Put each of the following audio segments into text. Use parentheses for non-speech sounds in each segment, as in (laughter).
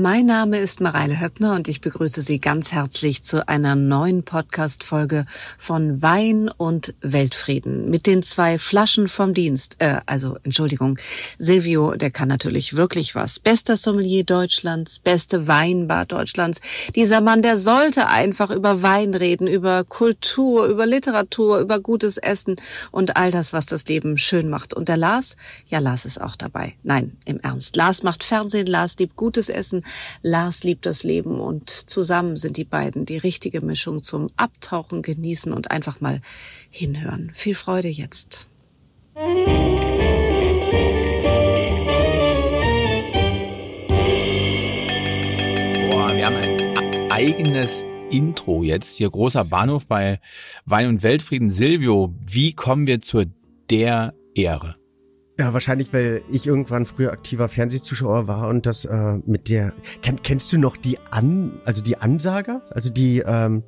Mein Name ist Mareile Höppner und ich begrüße Sie ganz herzlich zu einer neuen Podcast-Folge von Wein und Weltfrieden mit den zwei Flaschen vom Dienst. Äh, also, Entschuldigung, Silvio, der kann natürlich wirklich was. Bester Sommelier Deutschlands, beste Weinbar Deutschlands. Dieser Mann, der sollte einfach über Wein reden, über Kultur, über Literatur, über gutes Essen und all das, was das Leben schön macht. Und der Lars, ja, Lars ist auch dabei. Nein, im Ernst. Lars macht Fernsehen, Lars liebt gutes Essen Lars liebt das Leben und zusammen sind die beiden die richtige Mischung zum Abtauchen, Genießen und einfach mal hinhören. Viel Freude jetzt. Boah, wir haben ein eigenes Intro jetzt. Hier großer Bahnhof bei Wein und Weltfrieden. Silvio, wie kommen wir zu der Ehre? Ja, wahrscheinlich, weil ich irgendwann früher aktiver Fernsehzuschauer war und das äh, mit der. Kenn, kennst du noch die An, also die Ansager? Also die, ähm,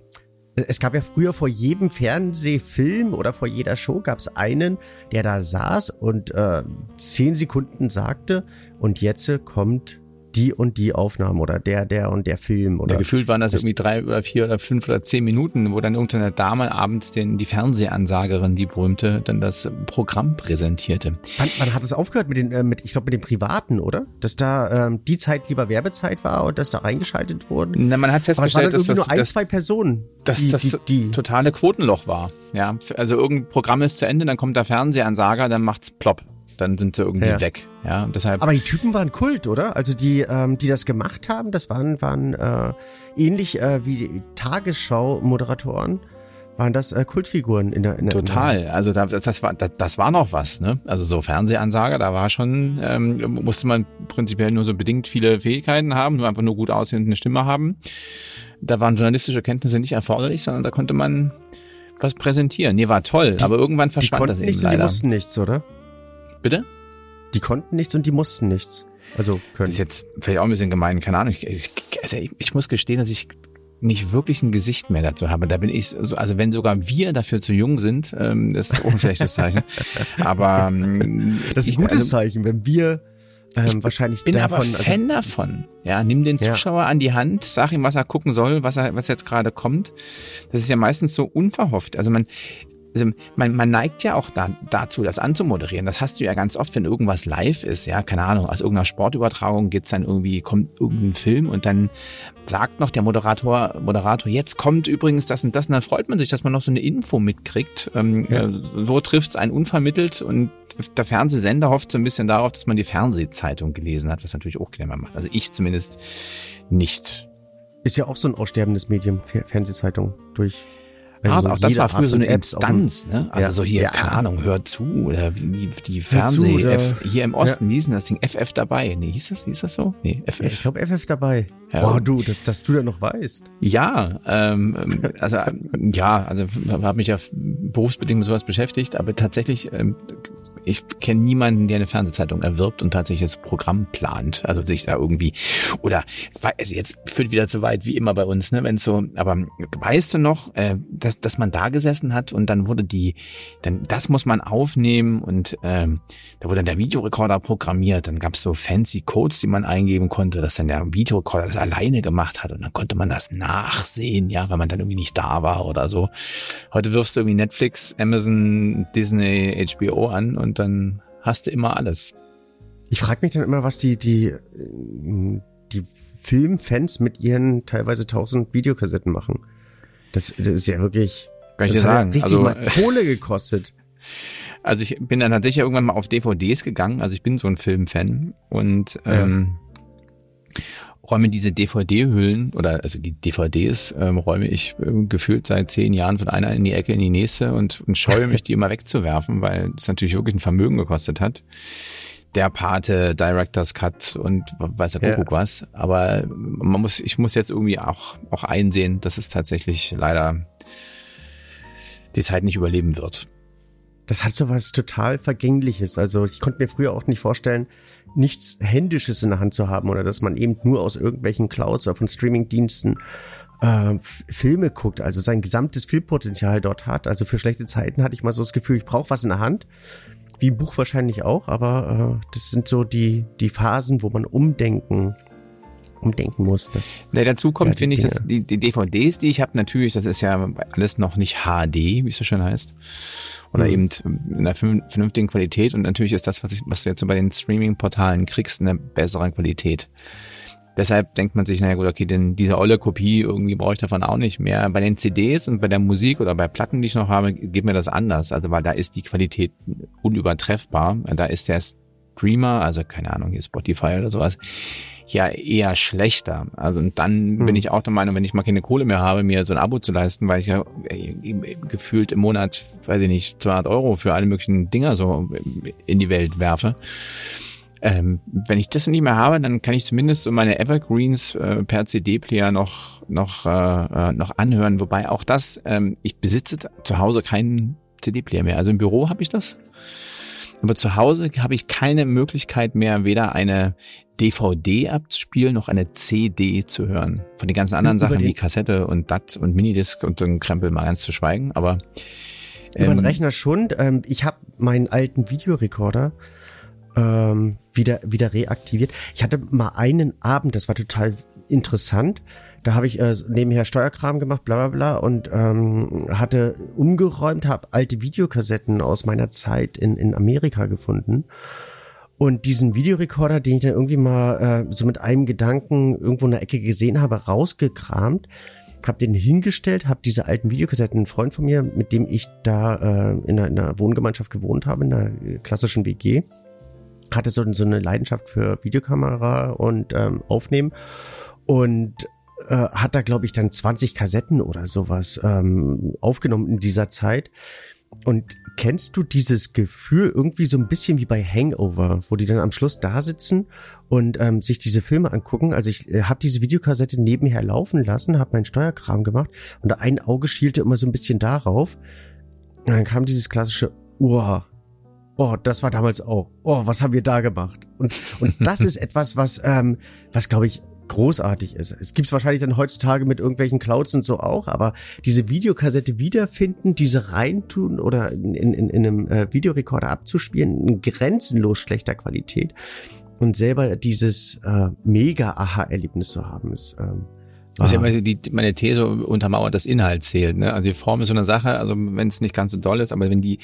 es gab ja früher vor jedem Fernsehfilm oder vor jeder Show gab es einen, der da saß und äh, zehn Sekunden sagte, und jetzt kommt die und die Aufnahme oder der, der und der Film. Oder ja, gefühlt waren das, das irgendwie drei oder vier oder fünf oder zehn Minuten, wo dann irgendeine Dame abends den, die Fernsehansagerin, die berühmte, dann das Programm präsentierte. Wann, wann hat es aufgehört mit den, äh, mit, ich glaube mit den Privaten, oder? Dass da ähm, die Zeit lieber Werbezeit war und dass da reingeschaltet wurde? Na, man hat festgestellt, dass das nur ein, das, zwei Personen, dass die, das die, die, totale Quotenloch war. Ja, also irgendein Programm ist zu Ende, dann kommt der Fernsehansager, dann macht's plopp dann sind sie irgendwie ja. weg. Ja, deshalb. Aber die Typen waren Kult, oder? Also die, ähm, die das gemacht haben, das waren, waren äh, ähnlich äh, wie Tagesschau-Moderatoren waren das äh, Kultfiguren in der, in der Total. Also das, das war das, das war noch was, ne? Also so Fernsehansager, da war schon ähm, musste man prinzipiell nur so bedingt viele Fähigkeiten haben, nur einfach nur gut aussehen und eine Stimme haben. Da waren journalistische Kenntnisse nicht erforderlich, sondern da konnte man was präsentieren. Nee, war toll, aber irgendwann verschwand das eben nichts leider. Die mussten nichts, oder? Bitte? Die konnten nichts und die mussten nichts. Also können. Das ist jetzt vielleicht auch ein bisschen gemein, keine Ahnung. Ich, ich, also ich, ich muss gestehen, dass ich nicht wirklich ein Gesicht mehr dazu habe. Da bin ich so, also wenn sogar wir dafür zu jung sind, ähm, das ist auch ein schlechtes Zeichen. (laughs) Aber ähm, das ist ein gutes also, Zeichen, wenn wir ähm, ich wahrscheinlich bin davon, aber also Fan also, davon. Ja, nimm den Zuschauer ja. an die Hand, sag ihm, was er gucken soll, was er, was jetzt gerade kommt. Das ist ja meistens so unverhofft. Also man, also man, man neigt ja auch da, dazu, das anzumoderieren. Das hast du ja ganz oft, wenn irgendwas live ist, ja, keine Ahnung, aus irgendeiner Sportübertragung geht's dann irgendwie, kommt irgendein Film und dann sagt noch der Moderator, Moderator, jetzt kommt übrigens das und das, und dann freut man sich, dass man noch so eine Info mitkriegt. Ähm, ja. äh, wo trifft's einen unvermittelt und der Fernsehsender hofft so ein bisschen darauf, dass man die Fernsehzeitung gelesen hat, was natürlich auch keiner macht. Also ich zumindest nicht. Ist ja auch so ein aussterbendes Medium, Fernsehzeitung durch also ah, so auch das war früher so eine Instanz, ne? Also ja. so hier, ja. keine Ahnung, hört zu oder die, die Fernseh, F, hier im Osten, wie hieß denn das Ding? FF dabei. Nee, hieß das, hieß das so? Nee, FF. Ich glaube FF dabei. Ja. Wow, du, dass, dass du da noch weißt. Ja, ähm, ähm also (laughs) ja, also habe mich ja berufsbedingt mit sowas beschäftigt, aber tatsächlich ähm, ich kenne niemanden, der eine Fernsehzeitung erwirbt und tatsächlich das Programm plant. Also sich da irgendwie oder also jetzt führt wieder zu weit wie immer bei uns, ne? Wenn so, aber weißt du noch, äh, dass dass man da gesessen hat und dann wurde die, dann das muss man aufnehmen und ähm, da wurde dann der Videorekorder programmiert. Dann gab's so fancy Codes, die man eingeben konnte, dass dann der Videorekorder das alleine gemacht hat und dann konnte man das nachsehen, ja, weil man dann irgendwie nicht da war oder so. Heute wirfst du irgendwie Netflix, Amazon, Disney, HBO an und und dann hast du immer alles. Ich frage mich dann immer, was die, die, die Filmfans mit ihren teilweise tausend Videokassetten machen. Das, das ist ja wirklich, Kann ich das dir sagen. richtig also, mal (laughs) Kohle gekostet. Also ich bin dann tatsächlich irgendwann mal auf DVDs gegangen. Also ich bin so ein Filmfan und ähm, räume diese DVD-Hüllen oder also die DVDs ähm, räume ich ähm, gefühlt seit zehn Jahren von einer in die Ecke in die nächste und, und scheue mich, die immer wegzuwerfen, weil es natürlich wirklich ein Vermögen gekostet hat. Der Pate, Director's Cut und weiß der Kuckuck ja. was. Aber man muss, ich muss jetzt irgendwie auch, auch einsehen, dass es tatsächlich leider die Zeit nicht überleben wird das hat so was total Vergängliches. Also ich konnte mir früher auch nicht vorstellen, nichts Händisches in der Hand zu haben oder dass man eben nur aus irgendwelchen Clouds oder von Streamingdiensten äh, Filme guckt, also sein gesamtes Filmpotenzial dort hat. Also für schlechte Zeiten hatte ich mal so das Gefühl, ich brauche was in der Hand. Wie ein Buch wahrscheinlich auch, aber äh, das sind so die, die Phasen, wo man umdenken umdenken muss. Das, ja, dazu kommt, ja, finde ich, dass die, die DVDs, die ich habe, natürlich, das ist ja alles noch nicht HD, wie es so schön heißt. Oder mhm. eben in einer vernünftigen Qualität. Und natürlich ist das, was, ich, was du jetzt so bei den Streaming-Portalen kriegst, eine bessere Qualität. Deshalb denkt man sich, naja gut, okay, denn diese olle Kopie, irgendwie brauche ich davon auch nicht mehr. Bei den CDs und bei der Musik oder bei Platten, die ich noch habe, geht mir das anders. Also weil da ist die Qualität unübertreffbar. Da ist der Streamer, also keine Ahnung, hier Spotify oder sowas, ja eher schlechter. Also und dann hm. bin ich auch der Meinung, wenn ich mal keine Kohle mehr habe, mir so ein Abo zu leisten, weil ich ja äh, gefühlt im Monat, weiß ich nicht, 200 Euro für alle möglichen Dinger so in die Welt werfe, ähm, wenn ich das nicht mehr habe, dann kann ich zumindest so meine Evergreens äh, per CD-Player noch noch äh, äh, noch anhören. Wobei auch das, ähm, ich besitze zu Hause keinen CD-Player mehr. Also im Büro habe ich das, aber zu Hause habe ich keine Möglichkeit mehr, weder eine DVD abzuspielen noch eine CD zu hören. Von den ganzen anderen Sachen wie Kassette und DAT und Minidisc und so ein Krempel mal ganz zu schweigen. Aber ähm, über den Rechner schon. Ähm, ich habe meinen alten Videorekorder ähm, wieder, wieder reaktiviert. Ich hatte mal einen Abend, das war total interessant. Da habe ich äh, nebenher Steuerkram gemacht, bla bla bla, und ähm, hatte umgeräumt, habe alte Videokassetten aus meiner Zeit in, in Amerika gefunden. Und diesen Videorekorder, den ich dann irgendwie mal äh, so mit einem Gedanken irgendwo in der Ecke gesehen habe, rausgekramt, habe den hingestellt, habe diese alten Videokassetten, ein Freund von mir, mit dem ich da äh, in, einer, in einer Wohngemeinschaft gewohnt habe, in einer klassischen WG, hatte so, so eine Leidenschaft für Videokamera und ähm, Aufnehmen und äh, hat da, glaube ich, dann 20 Kassetten oder sowas ähm, aufgenommen in dieser Zeit. Und kennst du dieses Gefühl irgendwie so ein bisschen wie bei Hangover, wo die dann am Schluss da sitzen und ähm, sich diese Filme angucken? Also ich äh, habe diese Videokassette nebenher laufen lassen, habe meinen Steuerkram gemacht und ein Auge schielte immer so ein bisschen darauf. Und dann kam dieses klassische Uah, oh, das war damals auch, oh, was haben wir da gemacht? Und, und das (laughs) ist etwas, was, ähm, was glaube ich, großartig ist. Es gibt's wahrscheinlich dann heutzutage mit irgendwelchen Clouds und so auch, aber diese Videokassette wiederfinden, diese reintun oder in, in, in einem äh, Videorekorder abzuspielen, in grenzenlos schlechter Qualität und selber dieses äh, mega Aha-Erlebnis zu haben, ist ähm, das ist ja immer die, meine These untermauert, das Inhalt zählt. Ne? Also die Form ist so eine Sache, also wenn es nicht ganz so doll ist, aber wenn die,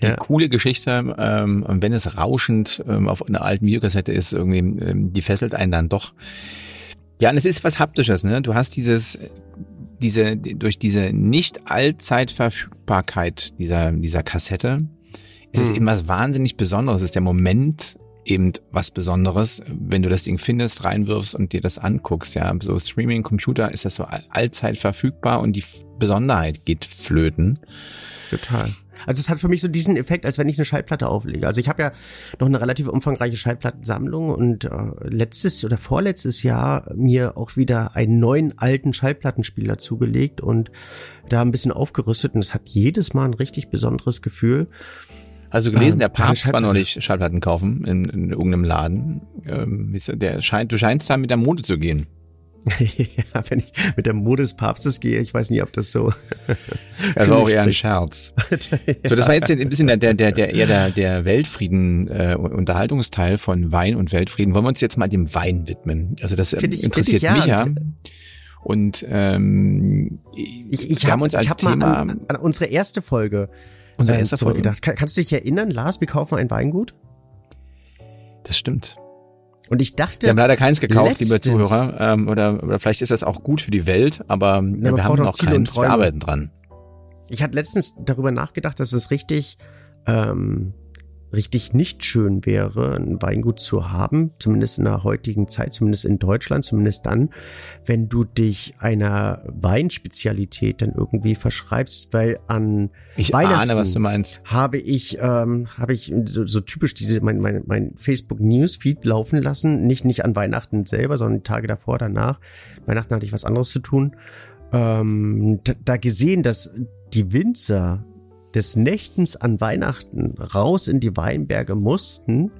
die ja. coole Geschichte, ähm, wenn es rauschend ähm, auf einer alten Videokassette ist, irgendwie, ähm, die fesselt einen dann doch. Ja, und es ist was Haptisches, ne? Du hast dieses, diese, durch diese nicht Allzeitverfügbarkeit dieser, dieser Kassette, ist hm. es eben was wahnsinnig Besonderes. Es ist der Moment, eben was Besonderes, wenn du das Ding findest, reinwirfst und dir das anguckst. Ja, so Streaming Computer ist das so allzeit verfügbar und die Besonderheit geht flöten. Total. Also es hat für mich so diesen Effekt, als wenn ich eine Schallplatte auflege. Also ich habe ja noch eine relativ umfangreiche Schallplattensammlung und äh, letztes oder vorletztes Jahr mir auch wieder einen neuen alten Schallplattenspieler zugelegt und da ein bisschen aufgerüstet und es hat jedes Mal ein richtig besonderes Gefühl. Also gelesen, ähm, der Papst war neulich Schallplatten kaufen in, in irgendeinem Laden. Ähm, der scheint, du scheinst da mit der Mode zu gehen. (laughs) ja, wenn ich mit der Mode des Papstes gehe, ich weiß nicht, ob das so. Das (laughs) war auch eher ein (laughs) Scherz. So, das war jetzt ein bisschen der, der, der, der eher der, der Weltfrieden, äh, Unterhaltungsteil von Wein und Weltfrieden. Wollen wir uns jetzt mal dem Wein widmen? Also das ich, interessiert ich, mich ja. Und ähm, ich, ich wir haben uns als ich hab Thema mal an, an unsere erste Folge unser erster Folge. Gedacht. Kann, kannst du dich erinnern, Lars, wir kaufen ein Weingut? Das stimmt. Und ich dachte. Wir haben leider keins gekauft, liebe Zuhörer. Ähm, oder, oder vielleicht ist das auch gut für die Welt, aber Na, wir haben noch keins. Wir arbeiten dran. Ich hatte letztens darüber nachgedacht, dass es richtig ähm, richtig nicht schön wäre, ein Weingut zu haben, zumindest in der heutigen Zeit, zumindest in Deutschland, zumindest dann, wenn du dich einer Weinspezialität dann irgendwie verschreibst, weil an ich Weihnachten ahne, was du meinst. habe ich ähm, habe ich so, so typisch diese mein mein, mein Facebook Newsfeed laufen lassen, nicht nicht an Weihnachten selber, sondern die Tage davor, danach. Weihnachten hatte ich was anderes zu tun. Ähm, da, da gesehen, dass die Winzer des Nächtens an Weihnachten raus in die Weinberge mussten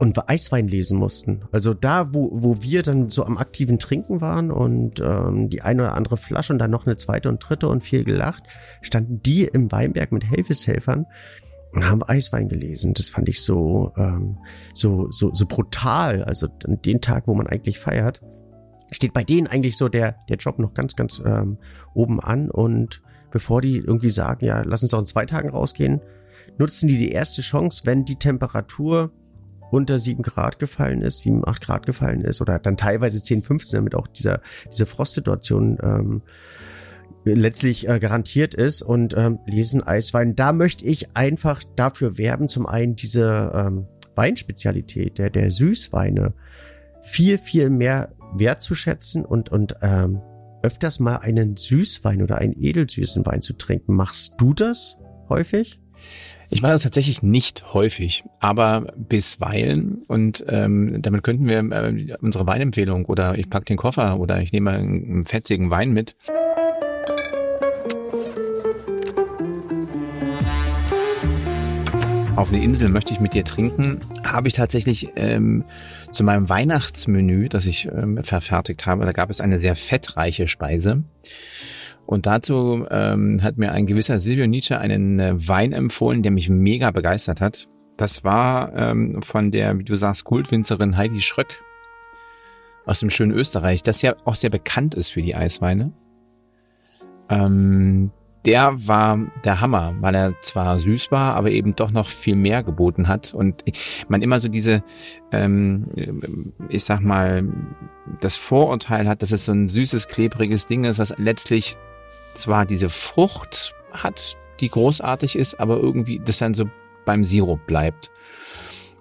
und Eiswein lesen mussten. Also da, wo, wo wir dann so am aktiven Trinken waren und ähm, die eine oder andere Flasche und dann noch eine zweite und dritte und viel gelacht, standen die im Weinberg mit Helfeshelfern haben Eiswein gelesen. Das fand ich so, ähm, so, so, so brutal. Also an den Tag, wo man eigentlich feiert, steht bei denen eigentlich so der, der Job noch ganz, ganz ähm, oben an. Und bevor die irgendwie sagen, ja, lass uns doch in zwei Tagen rausgehen, nutzen die die erste Chance, wenn die Temperatur unter sieben Grad gefallen ist, sieben, acht Grad gefallen ist oder dann teilweise zehn, 15, damit auch dieser, diese Frostsituation ähm, letztlich äh, garantiert ist und ähm, lesen Eiswein. Da möchte ich einfach dafür werben, zum einen diese ähm, Weinspezialität, der, der Süßweine viel, viel mehr wertzuschätzen und, und ähm, öfters mal einen Süßwein oder einen edelsüßen Wein zu trinken. Machst du das häufig? Ich mache das tatsächlich nicht häufig, aber bisweilen und ähm, damit könnten wir äh, unsere Weinempfehlung oder ich pack den Koffer oder ich nehme einen fetzigen Wein mit. Auf eine Insel möchte ich mit dir trinken, habe ich tatsächlich ähm, zu meinem Weihnachtsmenü, das ich ähm, verfertigt habe, da gab es eine sehr fettreiche Speise. Und dazu ähm, hat mir ein gewisser Silvio Nietzsche einen äh, Wein empfohlen, der mich mega begeistert hat. Das war ähm, von der, wie du sagst, Kultwinzerin Heidi Schröck aus dem schönen Österreich, das ja auch sehr bekannt ist für die Eisweine. Ähm, der war der Hammer, weil er zwar süß war, aber eben doch noch viel mehr geboten hat und man immer so diese, ähm, ich sag mal, das Vorurteil hat, dass es so ein süßes, klebriges Ding ist, was letztlich zwar diese Frucht hat, die großartig ist, aber irgendwie das dann so beim Sirup bleibt.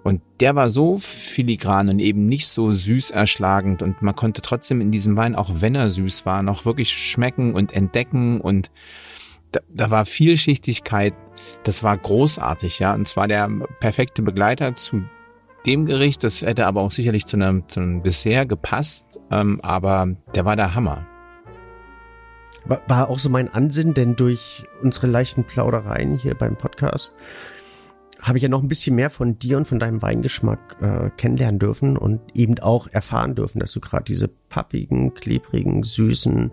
Und der war so filigran und eben nicht so süß erschlagend und man konnte trotzdem in diesem Wein, auch wenn er süß war, noch wirklich schmecken und entdecken und da, da war Vielschichtigkeit, das war großartig, ja. Und zwar der perfekte Begleiter zu dem Gericht, das hätte aber auch sicherlich zu einem, zu einem Dessert gepasst, ähm, aber der war der Hammer. War, auch so mein Ansinnen, denn durch unsere leichten Plaudereien hier beim Podcast habe ich ja noch ein bisschen mehr von dir und von deinem Weingeschmack äh, kennenlernen dürfen und eben auch erfahren dürfen, dass du gerade diese pappigen, klebrigen, süßen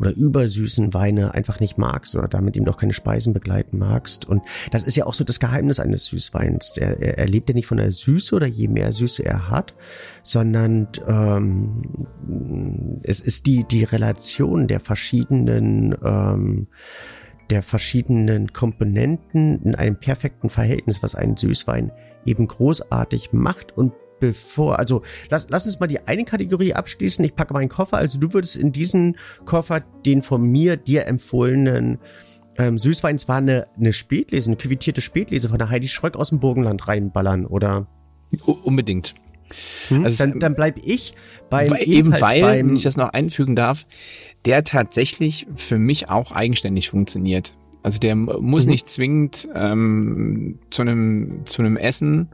oder übersüßen Weine einfach nicht magst oder damit ihm doch keine Speisen begleiten magst. Und das ist ja auch so das Geheimnis eines Süßweins. Er, er, er lebt ja nicht von der Süße oder je mehr Süße er hat, sondern ähm, es ist die, die Relation der verschiedenen ähm, der verschiedenen Komponenten in einem perfekten Verhältnis, was einen Süßwein eben großartig macht und bevor, also lass, lass uns mal die eine Kategorie abschließen. Ich packe meinen Koffer. Also du würdest in diesen Koffer den von mir dir empfohlenen ähm, Süßwein zwar eine, eine Spätlese, eine quittierte Spätlese von der Heidi Schröck aus dem Burgenland reinballern, oder? Unbedingt. Hm? Also dann, dann bleib ich beim weil, eben weil, beim, wenn ich das noch einfügen darf, der tatsächlich für mich auch eigenständig funktioniert. Also der muss mhm. nicht zwingend ähm, zu einem zu einem Essen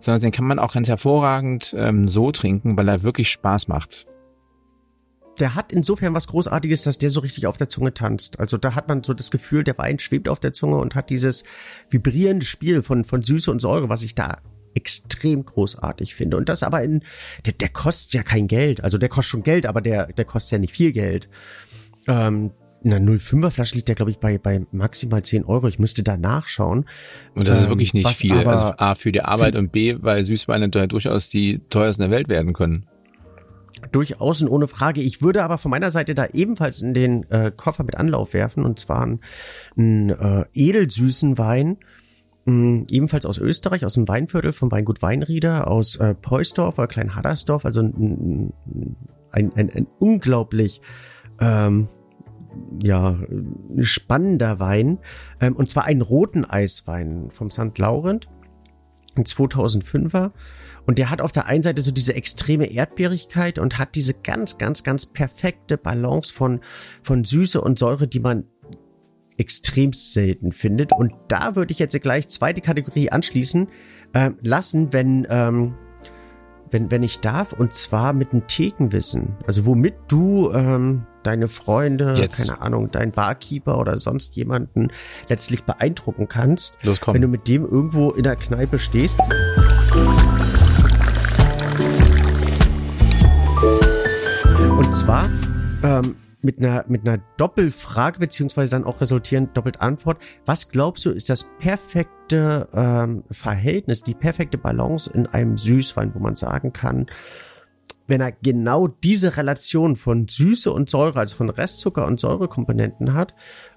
sondern den kann man auch ganz hervorragend ähm, so trinken, weil er wirklich Spaß macht. Der hat insofern was Großartiges, dass der so richtig auf der Zunge tanzt. Also da hat man so das Gefühl, der Wein schwebt auf der Zunge und hat dieses vibrierende Spiel von, von Süße und Säure, was ich da extrem großartig finde. Und das aber in, der, der kostet ja kein Geld. Also der kostet schon Geld, aber der, der kostet ja nicht viel Geld. Ähm, in einer 05er Flasche liegt der, glaube ich, bei, bei maximal 10 Euro. Ich müsste da nachschauen. Und das ähm, ist wirklich nicht viel. Also A für die Arbeit und B, weil Süßweine durchaus die teuersten der Welt werden können. Durchaus und ohne Frage. Ich würde aber von meiner Seite da ebenfalls in den äh, Koffer mit Anlauf werfen und zwar einen, einen äh, edelsüßen Wein, mh, mm, ebenfalls aus Österreich, aus dem Weinviertel vom Weingut Weinrieder, aus äh, Poisdorf oder Klein Haddersdorf, also ein, ein, ein, ein unglaublich ähm, ja, spannender Wein. Ähm, und zwar einen roten Eiswein vom St. Laurent. Ein 2005er. Und der hat auf der einen Seite so diese extreme Erdbeerigkeit und hat diese ganz, ganz, ganz perfekte Balance von, von Süße und Säure, die man extrem selten findet. Und da würde ich jetzt gleich zweite Kategorie anschließen äh, lassen, wenn, ähm, wenn, wenn ich darf, und zwar mit einem Thekenwissen. Also womit du ähm, deine Freunde, Jetzt. keine Ahnung, dein Barkeeper oder sonst jemanden letztlich beeindrucken kannst. Los, komm. Wenn du mit dem irgendwo in der Kneipe stehst. Und zwar ähm, mit einer, mit einer Doppelfrage, beziehungsweise dann auch resultierend doppelt Antwort. Was glaubst du, ist das perfekte ähm, Verhältnis, die perfekte Balance in einem Süßwein, wo man sagen kann, wenn er genau diese Relation von Süße und Säure, also von Restzucker und Säurekomponenten hat,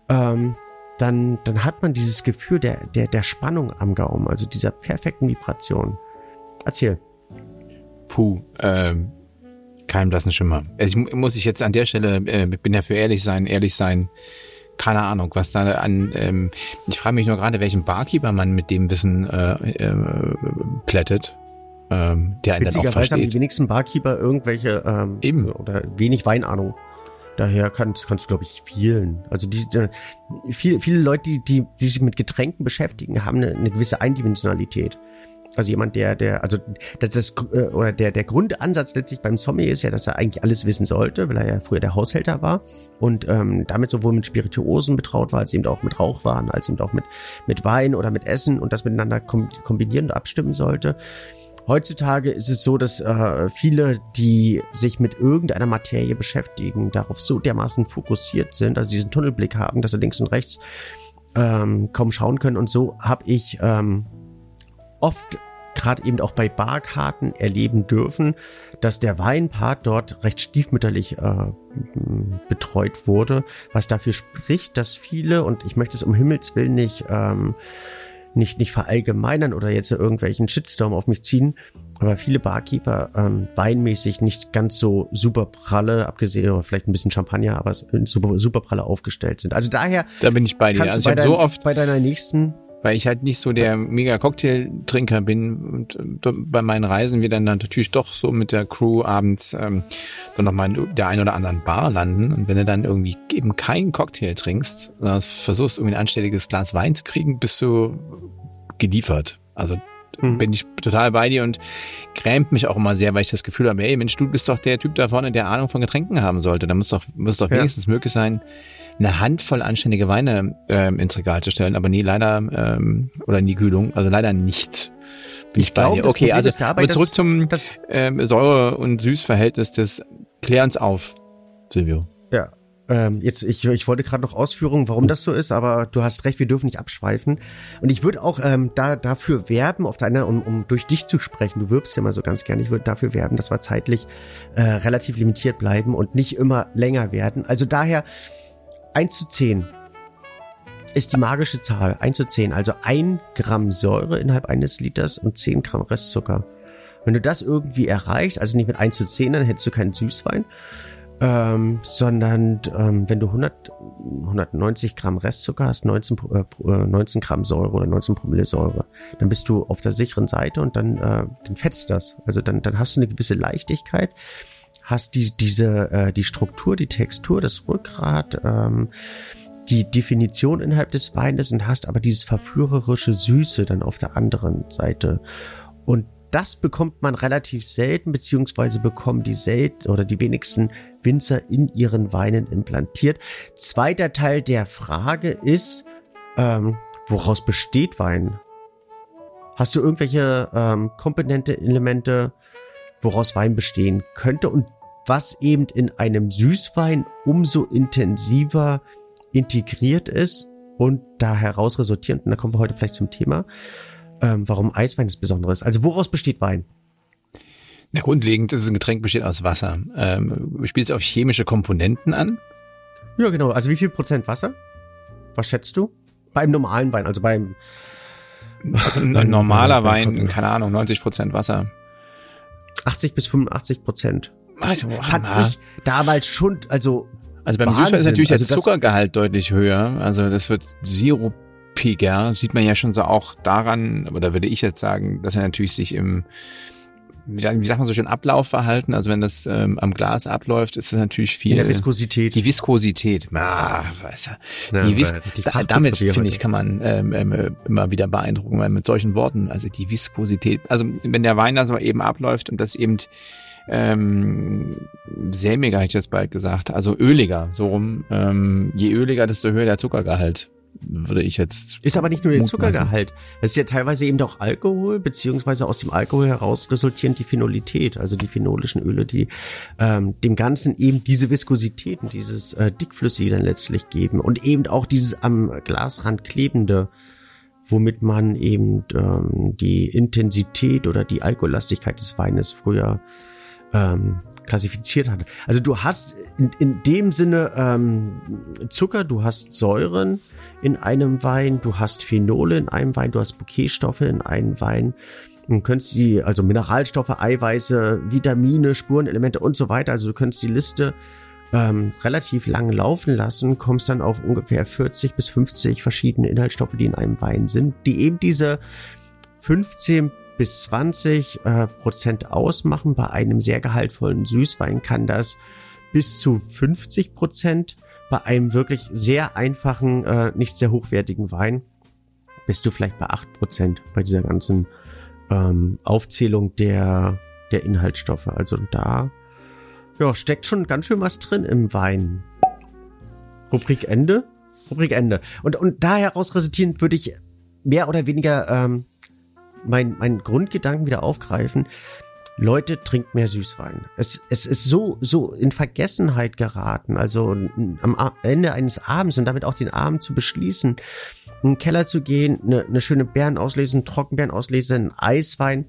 ähm, dann, dann hat man dieses Gefühl der, der, der Spannung am Gaumen, also dieser perfekten Vibration. Erzähl. Puh, ähm, kein blassen Schimmer. Also ich muss ich jetzt an der Stelle, äh, bin ja für ehrlich sein, ehrlich sein, keine Ahnung, was da an, ähm, ich frage mich nur gerade, welchen Barkeeper man mit dem Wissen äh, äh, plättet. Ähm, der einen dann auch versteht. haben die wenigsten Barkeeper irgendwelche ähm, Eben. oder wenig Weinahnung. Daher kannst, kannst du, glaube ich, vielen. Also die, die, viele, viele Leute, die, die, die sich mit Getränken beschäftigen, haben eine, eine gewisse Eindimensionalität. Also jemand, der, der, also das, das äh, oder der, der Grundansatz letztlich beim Sommelier ist ja, dass er eigentlich alles wissen sollte, weil er ja früher der Haushälter war und ähm, damit sowohl mit Spirituosen betraut war, als eben auch mit Rauchwaren, als eben auch mit, mit Wein oder mit Essen und das miteinander kombinieren und abstimmen sollte. Heutzutage ist es so, dass äh, viele, die sich mit irgendeiner Materie beschäftigen, darauf so dermaßen fokussiert sind, also diesen Tunnelblick haben, dass sie links und rechts ähm, kaum schauen können. Und so habe ich ähm, oft gerade eben auch bei Barkarten erleben dürfen, dass der Weinpart dort recht stiefmütterlich äh, betreut wurde, was dafür spricht, dass viele, und ich möchte es um Himmels Willen nicht, ähm, nicht, nicht verallgemeinern oder jetzt irgendwelchen Shitstorm auf mich ziehen, aber viele Barkeeper ähm, weinmäßig nicht ganz so super pralle, abgesehen oder vielleicht ein bisschen Champagner, aber super, super pralle aufgestellt sind. Also daher. Da bin ich bei dir. Also ich habe so oft bei deiner nächsten weil ich halt nicht so der mega Cocktailtrinker bin und äh, bei meinen Reisen wir dann, dann natürlich doch so mit der Crew abends ähm, dann nochmal in der einen oder anderen Bar landen und wenn du dann irgendwie eben keinen Cocktail trinkst, sondern versuchst irgendwie ein anständiges Glas Wein zu kriegen, bist du geliefert. Also mhm. bin ich total bei dir und grämt mich auch immer sehr, weil ich das Gefühl habe, ey Mensch, du bist doch der Typ da vorne, der Ahnung von Getränken haben sollte. Da muss doch, muss doch wenigstens ja. möglich sein, eine Handvoll anständige Weine ähm, ins Regal zu stellen, aber nie leider ähm, oder in die Kühlung, also leider nicht. Bin ich glaube, okay, also dabei, zurück zum ähm, Säure- und Süßverhältnis des Klär uns auf, Silvio. Ja, ähm, jetzt, ich, ich wollte gerade noch Ausführungen, warum das so ist, aber du hast recht, wir dürfen nicht abschweifen. Und ich würde auch ähm, da dafür werben, auf deiner, um, um durch dich zu sprechen, du wirbst ja immer so ganz gerne, ich würde dafür werben, dass wir zeitlich äh, relativ limitiert bleiben und nicht immer länger werden. Also daher, 1 zu 10 ist die magische Zahl. 1 zu 10. Also ein Gramm Säure innerhalb eines Liters und 10 Gramm Restzucker. Wenn du das irgendwie erreichst, also nicht mit 1 zu 10, dann hättest du keinen Süßwein, ähm, sondern ähm, wenn du 100, 190 Gramm Restzucker hast, 19, äh, 19 Gramm Säure oder 19 Promille Säure, dann bist du auf der sicheren Seite und dann, äh, dann fetzt das. Also dann, dann hast du eine gewisse Leichtigkeit hast die, diese, äh, die Struktur, die Textur, das Rückgrat, ähm, die Definition innerhalb des Weines und hast aber dieses verführerische Süße dann auf der anderen Seite. Und das bekommt man relativ selten, beziehungsweise bekommen die selten oder die wenigsten Winzer in ihren Weinen implantiert. Zweiter Teil der Frage ist, ähm, woraus besteht Wein? Hast du irgendwelche ähm, Komponente, Elemente, woraus Wein bestehen könnte und was eben in einem Süßwein umso intensiver integriert ist und da heraus resultierend, und da kommen wir heute vielleicht zum Thema, ähm, warum Eiswein das Besondere ist. Also woraus besteht Wein? Na, grundlegend ist ein Getränk besteht aus Wasser. Ähm, spielt es auf chemische Komponenten an? Ja, genau. Also wie viel Prozent Wasser? Was schätzt du? Beim normalen Wein, also beim ein (laughs) normaler Wein, keine Ahnung, 90 Prozent Wasser. 80 bis 85 Prozent. Also, Fand ich damals schon, also. Also beim Süßwein ist natürlich also der Zuckergehalt deutlich höher. Also das wird sirupiger. Sieht man ja schon so auch daran, oder würde ich jetzt sagen, dass er natürlich sich im wie sagt man so schön, Ablaufverhalten, also wenn das ähm, am Glas abläuft, ist das natürlich viel. In der Viskosität. Die Viskosität. Ah, weißt du, ja, die Vis die da, damit, finde ich, kann man ähm, ähm, immer wieder beeindrucken, weil mit solchen Worten, also die Viskosität, also wenn der Wein da so eben abläuft und das eben ähm, sämiger, hätte ich jetzt bald gesagt, also öliger, so rum. Ähm, je öliger, desto höher der Zuckergehalt. würde ich jetzt. Ist aber nicht nur der Zuckergehalt. Es ist ja teilweise eben auch Alkohol, beziehungsweise aus dem Alkohol heraus resultierend die Phenolität, also die phenolischen Öle, die ähm, dem Ganzen eben diese Viskosität und dieses äh, Dickflüssige dann letztlich geben und eben auch dieses am Glasrand klebende womit man eben ähm, die Intensität oder die Alkohollastigkeit des Weines früher ähm, klassifiziert hat. Also du hast in, in dem Sinne ähm, Zucker, du hast Säuren in einem Wein, du hast Phenole in einem Wein, du hast Bouquetstoffe in einem Wein. Du könntest die, also Mineralstoffe, Eiweiße, Vitamine, Spurenelemente und so weiter. Also du könntest die Liste ähm, relativ lang laufen lassen, kommst dann auf ungefähr 40 bis 50 verschiedene Inhaltsstoffe, die in einem Wein sind, die eben diese 15 bis 20 äh, Prozent ausmachen. Bei einem sehr gehaltvollen Süßwein kann das bis zu 50 Prozent. Bei einem wirklich sehr einfachen, äh, nicht sehr hochwertigen Wein bist du vielleicht bei 8 Prozent bei dieser ganzen ähm, Aufzählung der, der Inhaltsstoffe. Also da ja, steckt schon ganz schön was drin im Wein. Rubrik Ende? Rubrik Ende. Und, und da heraus resultierend würde ich mehr oder weniger ähm, mein, mein Grundgedanken wieder aufgreifen. Leute, trinkt mehr Süßwein. Es, es ist so, so in Vergessenheit geraten. Also am Ende eines Abends und damit auch den Abend zu beschließen, in den Keller zu gehen, eine, eine schöne Beeren auslesen, Trockenbeeren auslesen, Eiswein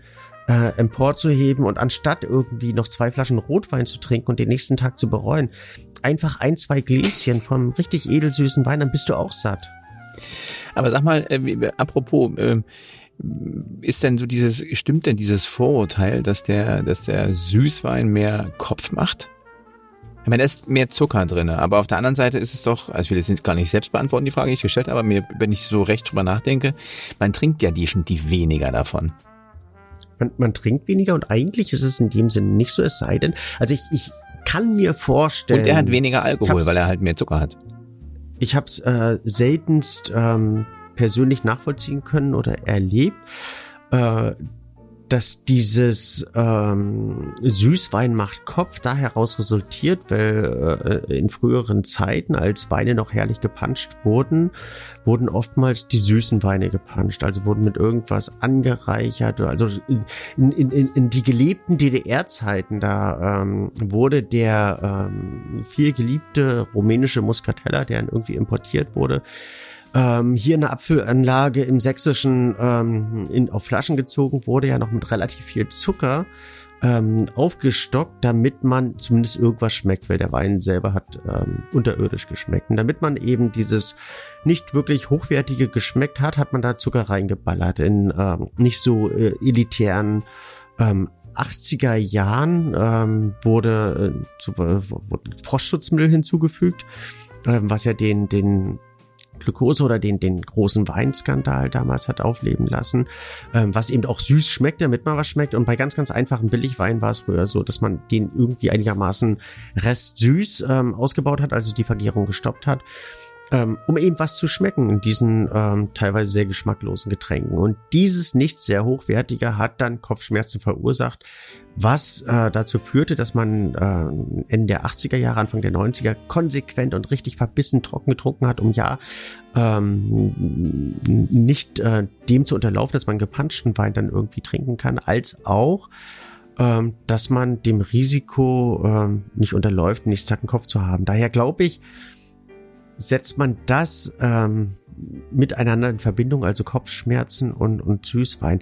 äh, emporzuheben und anstatt irgendwie noch zwei Flaschen Rotwein zu trinken und den nächsten Tag zu bereuen, einfach ein, zwei Gläschen vom richtig edelsüßen Wein, dann bist du auch satt. Aber sag mal, äh, apropos, äh, ist denn so dieses, stimmt denn dieses Vorurteil, dass der, dass der Süßwein mehr Kopf macht? Ich meine, da ist mehr Zucker drinne, aber auf der anderen Seite ist es doch, also ich will jetzt nicht, gar nicht selbst beantworten, die Frage, die ich gestellt habe, aber mir, wenn ich so recht drüber nachdenke, man trinkt ja definitiv weniger davon man, man trinkt weniger und eigentlich ist es in dem Sinne nicht so, es sei denn, also ich, ich kann mir vorstellen. Und er hat weniger Alkohol, weil er halt mehr Zucker hat. Ich habe es äh, seltenst ähm, persönlich nachvollziehen können oder erlebt. Äh, dass dieses ähm, Süßwein macht Kopf da heraus resultiert, weil äh, in früheren Zeiten, als Weine noch herrlich gepanscht wurden, wurden oftmals die süßen Weine gepanscht, also wurden mit irgendwas angereichert. Also in, in, in, in die gelebten DDR-Zeiten, da ähm, wurde der ähm, viel geliebte rumänische Muscatella, der irgendwie importiert wurde, ähm, hier eine Apfelanlage im Sächsischen ähm, in, auf Flaschen gezogen wurde, ja noch mit relativ viel Zucker ähm, aufgestockt, damit man zumindest irgendwas schmeckt, weil der Wein selber hat ähm, unterirdisch geschmeckt. Und damit man eben dieses nicht wirklich hochwertige geschmeckt hat, hat man da Zucker reingeballert in ähm, nicht so äh, elitären ähm, 80er Jahren ähm, wurde, äh, zu, äh, wurde Frostschutzmittel hinzugefügt, äh, was ja den, den Glukose oder den, den großen Weinskandal damals hat aufleben lassen, ähm, was eben auch süß schmeckt, damit man was schmeckt. Und bei ganz, ganz einfachen Billigwein war es früher so, dass man den irgendwie einigermaßen restsüß ähm, ausgebaut hat, also die Vergärung gestoppt hat ähm, um eben was zu schmecken in diesen ähm, teilweise sehr geschmacklosen Getränken. Und dieses nicht sehr hochwertige hat dann Kopfschmerzen verursacht, was äh, dazu führte, dass man äh, Ende der 80er Jahre, Anfang der 90er konsequent und richtig verbissen trocken getrunken hat, um ja ähm, nicht äh, dem zu unterlaufen, dass man gepanschten Wein dann irgendwie trinken kann, als auch ähm, dass man dem Risiko ähm, nicht unterläuft, nächsten Tag Kopf zu haben. Daher glaube ich, setzt man das ähm, miteinander in Verbindung, also Kopfschmerzen und, und Süßwein.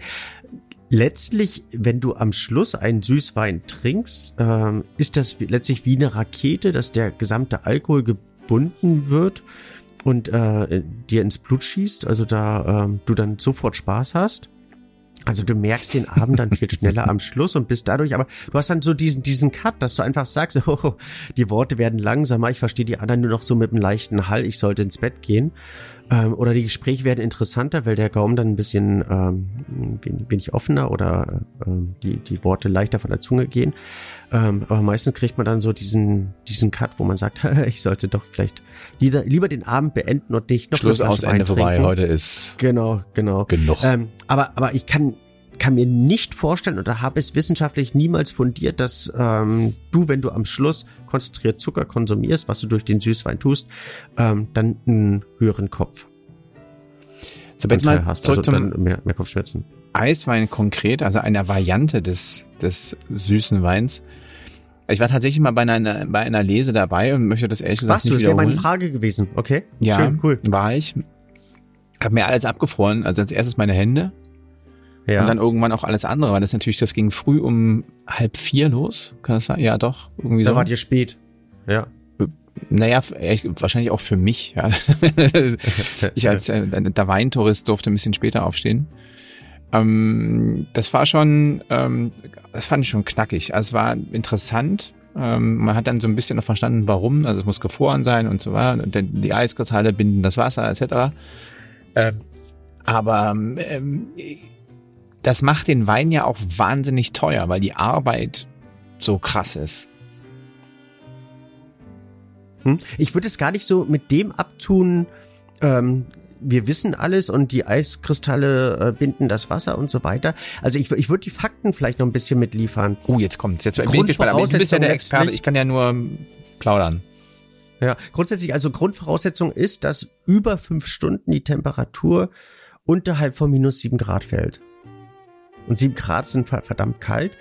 Letztlich, wenn du am Schluss einen Süßwein trinkst, ähm, ist das letztlich wie eine Rakete, dass der gesamte Alkohol gebunden wird und äh, dir ins Blut schießt, also da ähm, du dann sofort Spaß hast. Also du merkst den Abend dann viel schneller am Schluss und bist dadurch, aber du hast dann so diesen, diesen Cut, dass du einfach sagst, (laughs) oh, die Worte werden langsamer, ich verstehe die anderen nur noch so mit einem leichten Hall, ich sollte ins Bett gehen. Ähm, oder die Gespräche werden interessanter, weil der Gaumen dann ein bisschen ähm, wenig offener oder ähm, die, die Worte leichter von der Zunge gehen. Ähm, aber meistens kriegt man dann so diesen, diesen Cut, wo man sagt, (laughs) ich sollte doch vielleicht lieber, lieber den Abend beenden und nicht noch Schluss aus Ende vorbei. Heute ist genau, genau genug. Ähm, aber, aber ich kann kann mir nicht vorstellen oder habe es wissenschaftlich niemals fundiert, dass ähm, du, wenn du am Schluss konzentriert Zucker konsumierst, was du durch den Süßwein tust, ähm, dann einen höheren Kopf So, jetzt mal hast, zurück also zum dann mehr, mehr Kopfschmerzen. Eiswein konkret, also einer Variante des, des süßen Weins. Ich war tatsächlich mal bei einer, bei einer Lese dabei und möchte das ehrlich gesagt Warst du, nicht das wäre meine. Frage gewesen. Okay, Ja, schön, cool. war ich. Hab mir alles abgefroren, also als erstes meine Hände Ja. und dann irgendwann auch alles andere, weil das natürlich, das ging früh um halb vier los, kann das sein? Ja, doch, irgendwie da so. wart ihr spät. Ja. Naja, wahrscheinlich auch für mich. Ja. (laughs) ich als äh, der Weintourist durfte ein bisschen später aufstehen. Ähm, das war schon, ähm, das fand ich schon knackig. Also es war interessant. Ähm, man hat dann so ein bisschen noch verstanden, warum. Also es muss gefroren sein und so weiter. Und dann die Eiskristalle binden das Wasser etc. Ähm, aber ähm, das macht den Wein ja auch wahnsinnig teuer, weil die Arbeit so krass ist. Hm? Ich würde es gar nicht so mit dem abtun, ähm, wir wissen alles und die Eiskristalle äh, binden das Wasser und so weiter. Also ich, ich würde die Fakten vielleicht noch ein bisschen mitliefern. Oh, jetzt kommt's. Jetzt bin ich gespannt. Aber du bist ja der Experte. Ich kann ja nur plaudern. Ja, grundsätzlich, also Grundvoraussetzung ist, dass über fünf Stunden die Temperatur unterhalb von minus sieben Grad fällt. Und sieben Grad sind ver- verdammt kalt.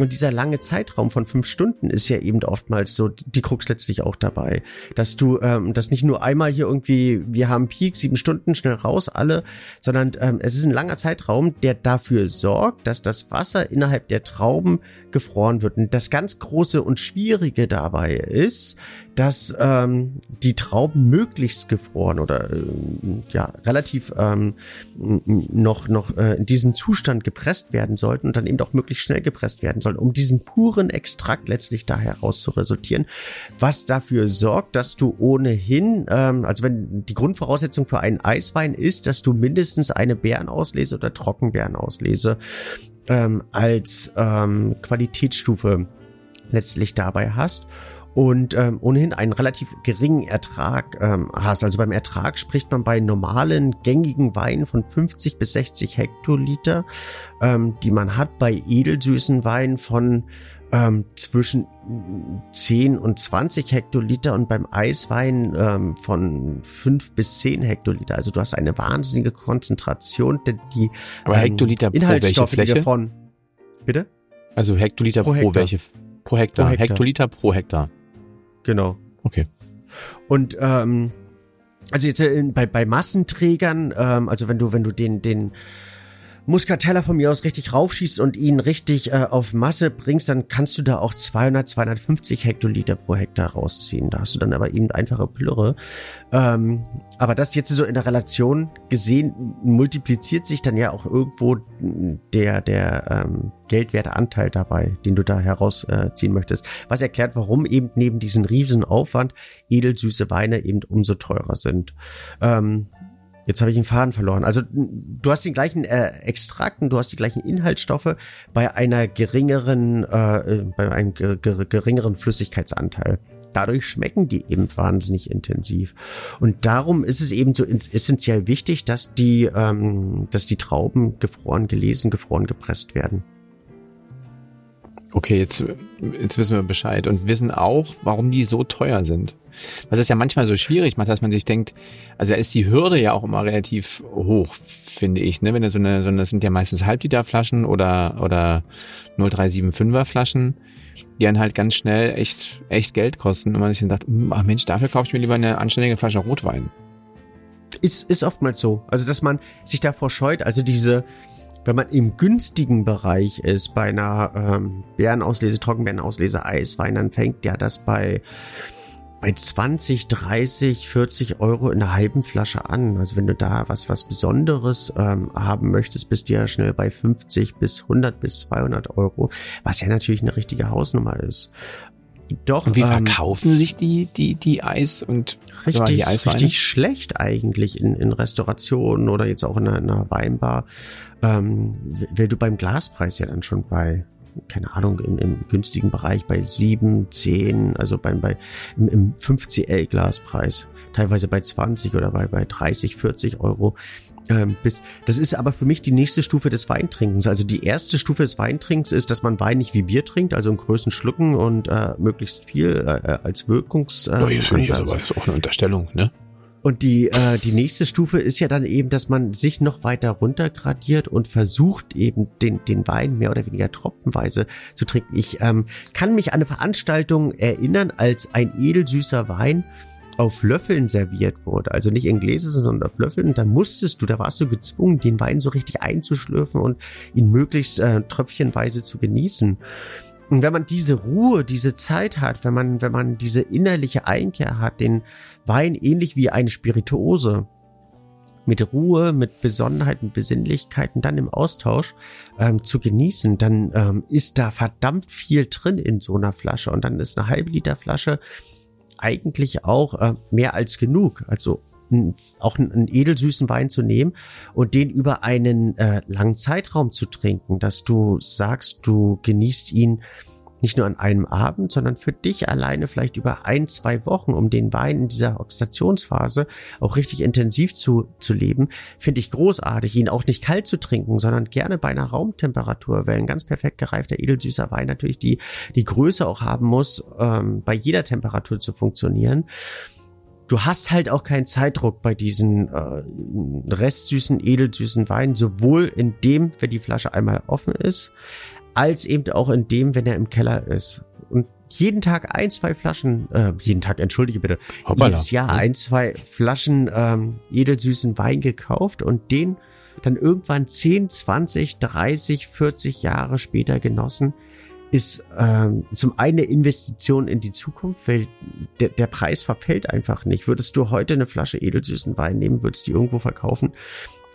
Und dieser lange Zeitraum von fünf Stunden ist ja eben oftmals so die Krux letztlich auch dabei. Dass du ähm, das nicht nur einmal hier irgendwie, wir haben Peak, sieben Stunden, schnell raus, alle, sondern ähm, es ist ein langer Zeitraum, der dafür sorgt, dass das Wasser innerhalb der Trauben gefroren wird. Und das ganz Große und Schwierige dabei ist, dass ähm, die Trauben möglichst gefroren oder äh, ja relativ ähm, noch noch äh, in diesem Zustand gepresst werden sollten und dann eben auch möglichst schnell gepresst werden sollen, um diesen puren Extrakt letztlich da heraus zu resultieren, was dafür sorgt, dass du ohnehin, ähm, also wenn die Grundvoraussetzung für einen Eiswein ist, dass du mindestens eine Beerenauslese oder Trockenbeerenauslese ähm, als ähm, Qualitätsstufe letztlich dabei hast und ähm, ohnehin einen relativ geringen Ertrag ähm, hast. Also beim Ertrag spricht man bei normalen gängigen Weinen von 50 bis 60 Hektoliter, ähm, die man hat bei edelsüßen Weinen von ähm, zwischen 10 und 20 Hektoliter und beim Eiswein ähm, von 5 bis 10 Hektoliter. Also du hast eine wahnsinnige Konzentration, denn die Aber Hektoliter pro welche Inhaltsstoffe, die Fläche? davon. Bitte? Also Hektoliter Pro pro, Hektar. welche? Pro Hektar. Pro Hektar. Hektoliter pro Hektar. Genau. Okay. Und ähm, also jetzt äh, bei, bei Massenträgern, ähm, also wenn du, wenn du den, den Muscatella von mir aus richtig raufschießt und ihn richtig äh, auf Masse bringst, dann kannst du da auch 200, 250 Hektoliter pro Hektar rausziehen. Da hast du dann aber eben einfache Plürre. Ähm, aber das jetzt so in der Relation gesehen, multipliziert sich dann ja auch irgendwo der, der ähm, Geldwerteanteil dabei, den du da herausziehen möchtest. Was erklärt, warum eben neben diesem riesen Aufwand edelsüße Weine eben umso teurer sind. Ähm, Jetzt habe ich den Faden verloren. Also du hast den gleichen äh, Extrakten, du hast die gleichen Inhaltsstoffe bei einer geringeren, äh, äh, bei einem ge ge geringeren Flüssigkeitsanteil. Dadurch schmecken die eben wahnsinnig intensiv. Und darum ist es eben so essentiell wichtig, dass die, ähm, dass die Trauben gefroren gelesen, gefroren gepresst werden. Okay, jetzt, jetzt wissen wir Bescheid und wissen auch, warum die so teuer sind. Was es ja manchmal so schwierig macht, dass man sich denkt, also da ist die Hürde ja auch immer relativ hoch, finde ich, ne? Wenn du so eine, so eine, das sind ja meistens Halbliterflaschen oder, oder 0375er Flaschen, die dann halt ganz schnell echt, echt Geld kosten und man sich dann sagt, hm, ach Mensch, dafür kaufe ich mir lieber eine anständige Flasche Rotwein. Ist, ist oftmals so. Also, dass man sich davor scheut, also diese, wenn man im günstigen Bereich ist, bei einer ähm, Bärenauslese, Trockenbeerenauslese, Eiswein, dann fängt ja das bei bei 20, 30, 40 Euro in einer halben Flasche an. Also wenn du da was was Besonderes ähm, haben möchtest, bist du ja schnell bei 50 bis 100 bis 200 Euro, was ja natürlich eine richtige Hausnummer ist. Doch. Und wie ähm, verkaufen sich die, die, die Eis und richtig, die Eisweine? richtig schlecht eigentlich in, in Restaurationen oder jetzt auch in einer, in einer Weinbar, ähm, weil du beim Glaspreis ja dann schon bei keine Ahnung, im, im günstigen Bereich bei 7, 10, also beim, bei, im, im 5CL Glaspreis, teilweise bei 20 oder bei, bei 30, 40 Euro. Ähm, bis, das ist aber für mich die nächste Stufe des Weintrinkens. Also die erste Stufe des Weintrinkens ist, dass man Wein nicht wie Bier trinkt, also in größten Schlucken und äh, möglichst viel äh, als Wirkungs. Äh, Oh, das finde ich Ansatz. aber ist auch eine Unterstellung, ne? Und die, äh, die nächste Stufe ist ja dann eben, dass man sich noch weiter runtergradiert und versucht eben den, den Wein mehr oder weniger tropfenweise zu trinken. Ich ähm, kann mich an eine Veranstaltung erinnern, als ein edelsüßer Wein auf Löffeln serviert wurde. Also nicht in Gläser, sondern auf Löffeln. Und da musstest du, da warst du gezwungen, den Wein so richtig einzuschlürfen und ihn möglichst äh, tröpfchenweise zu genießen. Und wenn man diese Ruhe, diese Zeit hat, wenn man, wenn man diese innerliche Einkehr hat, den Wein ähnlich wie eine Spirituose, mit Ruhe, mit Besonnenheit, mit Besinnlichkeit und dann im Austausch ähm, zu genießen, dann ähm, ist da verdammt viel drin in so einer Flasche und dann ist eine halbe Liter Flasche eigentlich auch äh, mehr als genug. Also auch einen edelsüßen Wein zu nehmen und den über einen äh, langen Zeitraum zu trinken, dass du sagst, du genießt ihn nicht nur an einem Abend, sondern für dich alleine vielleicht über ein, zwei Wochen, um den Wein in dieser Oxidationsphase auch richtig intensiv zu, zu leben, finde ich großartig, ihn auch nicht kalt zu trinken, sondern gerne bei einer Raumtemperatur, weil ein ganz perfekt gereifter edelsüßer Wein natürlich die, die Größe auch haben muss, ähm, bei jeder Temperatur zu funktionieren. Du hast halt auch keinen Zeitdruck bei diesen äh, restsüßen, edelsüßen Weinen, sowohl in dem, wenn die Flasche einmal offen ist, als eben auch in dem, wenn er im Keller ist. Und jeden Tag ein, zwei Flaschen, äh, jeden Tag, entschuldige bitte, Hoppala. jedes Jahr ein, zwei Flaschen ähm, edelsüßen Wein gekauft und den dann irgendwann 10, 20, 30, 40 Jahre später genossen, ist ähm, zum einen eine Investition in die Zukunft, weil der, der Preis verfällt einfach nicht. Würdest du heute eine Flasche edelsüßen Wein nehmen, würdest du die irgendwo verkaufen,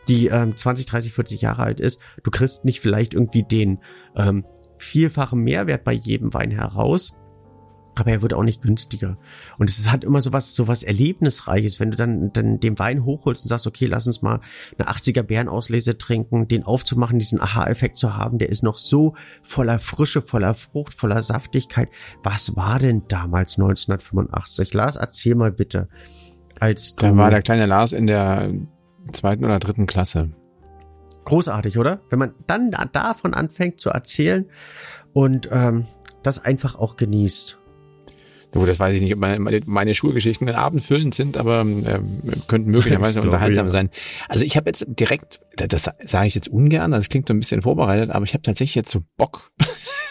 die ähm, 20, 30, 40 Jahre alt ist, du kriegst nicht vielleicht irgendwie den ähm, vierfachen Mehrwert bei jedem Wein heraus, aber er wird auch nicht günstiger. Und es hat immer so was, so was Erlebnisreiches, wenn du dann, dann den Wein hochholst und sagst, okay, lass uns mal eine 80er Bärenauslese trinken, den aufzumachen, diesen Aha-Effekt zu haben, der ist noch so voller Frische, voller Frucht, voller Saftigkeit. Was war denn damals 1985? Lars, erzähl mal bitte. Als du da war der kleine Lars in der zweiten oder dritten Klasse. Großartig, oder? Wenn man dann davon anfängt zu erzählen und ähm, das einfach auch genießt. Gut, das weiß ich nicht, ob meine, meine Schulgeschichten abendfüllend sind, aber äh, könnten möglicherweise (laughs) unterhaltsam ja. sein. Also ich habe jetzt direkt, das sage ich jetzt ungern, das klingt so ein bisschen vorbereitet, aber ich habe tatsächlich jetzt so Bock, (laughs)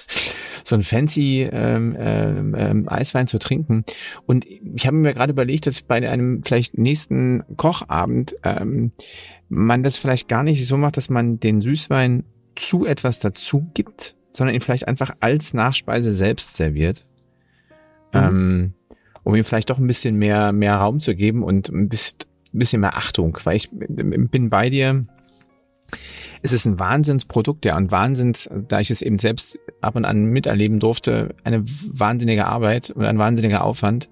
so ein fancy ähm, ähm, ähm, Eiswein zu trinken. Und ich habe mir gerade überlegt, dass bei einem vielleicht nächsten Kochabend ähm, man das vielleicht gar nicht so macht, dass man den Süßwein zu etwas dazu gibt, sondern ihn vielleicht einfach als Nachspeise selbst serviert. Mhm. Ähm, um ihm vielleicht doch ein bisschen mehr, mehr Raum zu geben und ein bisschen, ein bisschen mehr Achtung, weil ich bin bei dir. Es ist ein Wahnsinnsprodukt, ja, und Wahnsinns, da ich es eben selbst ab und an miterleben durfte, eine wahnsinnige Arbeit und ein wahnsinniger Aufwand.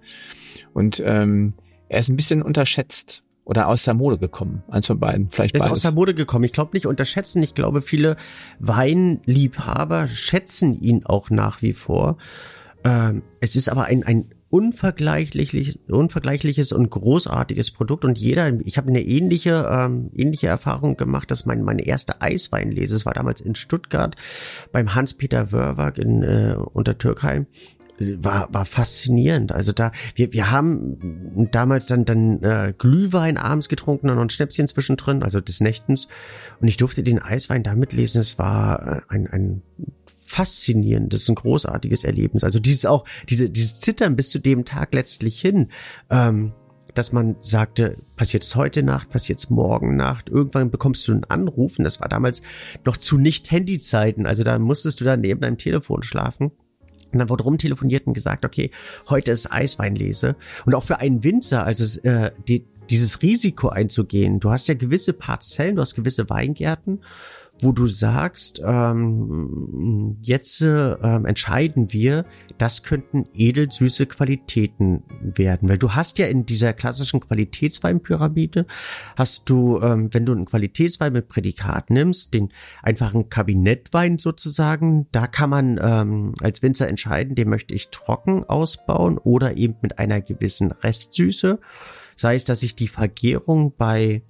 Und ähm, er ist ein bisschen unterschätzt oder aus der Mode gekommen? Eins von beiden, vielleicht beides. Er ist aus der Mode gekommen. Ich glaube nicht unterschätzen. Ich glaube, viele Weinliebhaber schätzen ihn auch nach wie vor. Ähm, es ist aber ein, ein unvergleichliches, unvergleichliches und großartiges Produkt und jeder, ich habe eine ähnliche, ähm, ähnliche Erfahrung gemacht, dass mein, meine erste Eisweinlese, es war damals in Stuttgart beim Hans-Peter Wörwag in äh, Untertürkheim, war, war faszinierend. Also da, wir, wir haben damals dann, dann äh, Glühwein abends getrunken und ein Schnäpschen zwischendrin, also des Nächtens. Und ich durfte den Eiswein da mitlesen. Es war äh, ein, ein faszinierend, das ist ein großartiges Erlebnis. Also dieses auch, diese, dieses Zittern bis zu dem Tag letztlich hin, ähm, dass man sagte, passiert es heute Nacht, passiert es morgen Nacht, irgendwann bekommst du einen Anruf und das war damals noch zu nicht Handyzeiten, also da musstest du dann neben deinem Telefon schlafen. Und dann wurde rumtelefoniert und gesagt, okay, heute ist Eisweinlese. Und auch für einen Winzer, also äh, die, dieses Risiko einzugehen. Du hast ja gewisse Parzellen, du hast gewisse Weingärten wo du sagst, ähm, jetzt äh, entscheiden wir, das könnten edelsüße Qualitäten werden. Weil du hast ja in dieser klassischen Qualitätsweinpyramide, hast du, ähm, wenn du einen Qualitätswein mit Prädikat nimmst, den einfachen Kabinettwein sozusagen, da kann man ähm, als Winzer entscheiden, den möchte ich trocken ausbauen oder eben mit einer gewissen Restsüße. Sei es, dass ich die Vergärung bei